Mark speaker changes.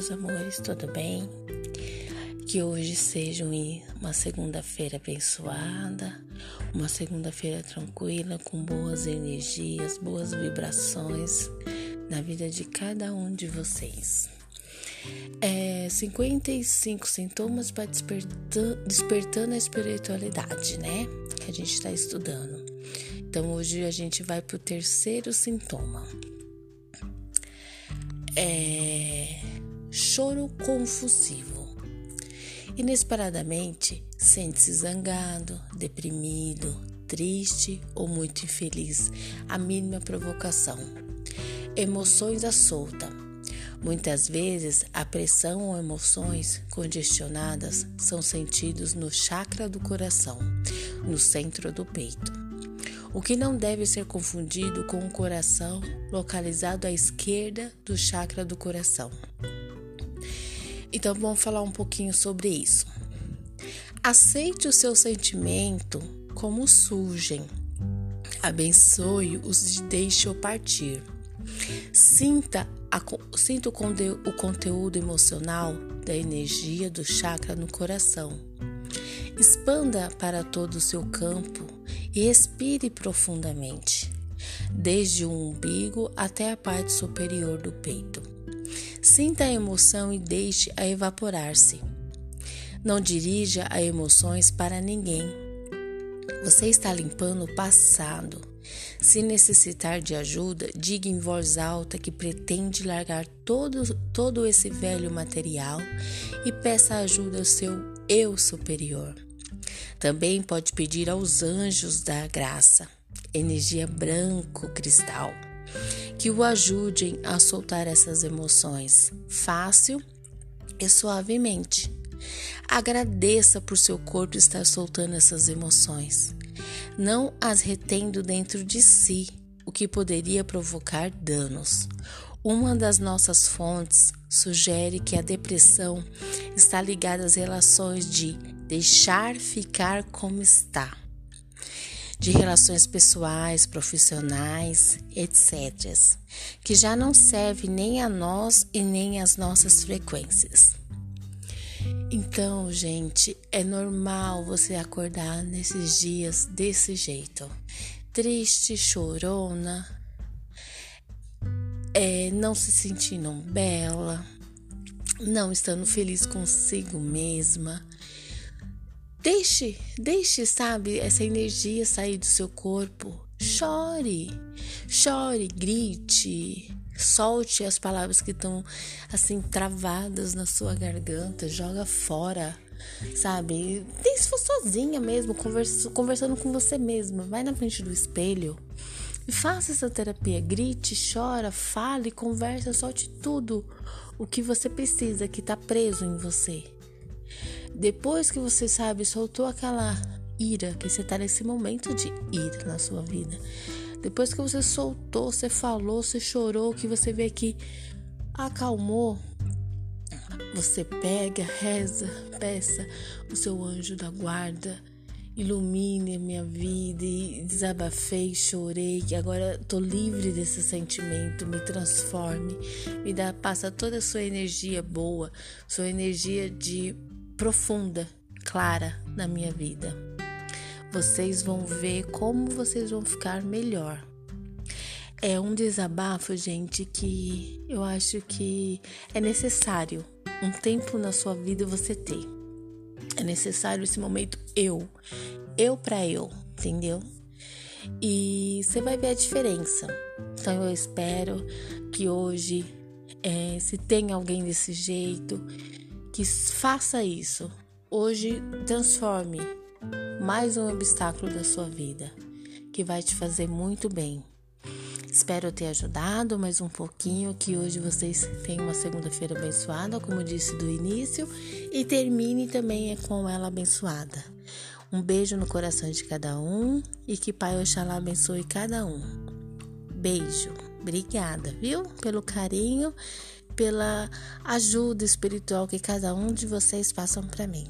Speaker 1: meus amores, tudo bem? Que hoje seja uma segunda-feira abençoada, uma segunda-feira tranquila, com boas energias, boas vibrações na vida de cada um de vocês. É, 55 sintomas para despertando a espiritualidade, né? Que a gente está estudando. Então hoje a gente vai para o terceiro sintoma é choro confusivo. Inesperadamente, sente-se zangado, deprimido, triste ou muito infeliz a mínima provocação. Emoções à solta. Muitas vezes, a pressão ou emoções congestionadas são sentidos no chakra do coração, no centro do peito o que não deve ser confundido com o coração localizado à esquerda do chakra do coração. Então vamos falar um pouquinho sobre isso. Aceite o seu sentimento como surgem. Abençoe-os e deixe-o partir. Sinta, a, sinta o, o conteúdo emocional da energia do chakra no coração. Expanda para todo o seu campo e expire profundamente, desde o umbigo até a parte superior do peito. Sinta a emoção e deixe-a evaporar-se. Não dirija as emoções para ninguém. Você está limpando o passado. Se necessitar de ajuda, diga em voz alta que pretende largar todo, todo esse velho material e peça ajuda ao seu eu superior. Também pode pedir aos anjos da graça, energia branco cristal, que o ajudem a soltar essas emoções fácil e suavemente. Agradeça por seu corpo estar soltando essas emoções, não as retendo dentro de si, o que poderia provocar danos. Uma das nossas fontes sugere que a depressão está ligada às relações de deixar ficar como está, de relações pessoais, profissionais, etc., que já não serve nem a nós e nem às nossas frequências. Então, gente, é normal você acordar nesses dias desse jeito, triste, chorona, é, não se sentindo bela, não estando feliz consigo mesma, Deixe, deixe, sabe, essa energia sair do seu corpo. Chore, chore, grite, solte as palavras que estão assim travadas na sua garganta, joga fora, sabe? Nem se for sozinha mesmo, conversa, conversando com você mesma, vai na frente do espelho e faça essa terapia. Grite, chora, fale, conversa, solte tudo o que você precisa que está preso em você. Depois que você sabe, soltou aquela ira, que você está nesse momento de ira na sua vida. Depois que você soltou, você falou, você chorou, que você vê que acalmou, você pega, reza, peça o seu anjo da guarda, ilumine a minha vida e desabafei, chorei, que agora tô livre desse sentimento, me transforme, me dá, passa toda a sua energia boa, sua energia de profunda, clara na minha vida. Vocês vão ver como vocês vão ficar melhor. É um desabafo, gente, que eu acho que é necessário um tempo na sua vida você ter. É necessário esse momento eu, eu para eu, entendeu? E você vai ver a diferença. Então eu espero que hoje, é, se tem alguém desse jeito, que faça isso. Hoje, transforme mais um obstáculo da sua vida, que vai te fazer muito bem. Espero ter ajudado mais um pouquinho, que hoje vocês tenham uma segunda-feira abençoada, como disse do início, e termine também com ela abençoada. Um beijo no coração de cada um e que Pai Oxalá abençoe cada um. Beijo. Obrigada, viu? Pelo carinho pela ajuda espiritual que cada um de vocês passam para mim.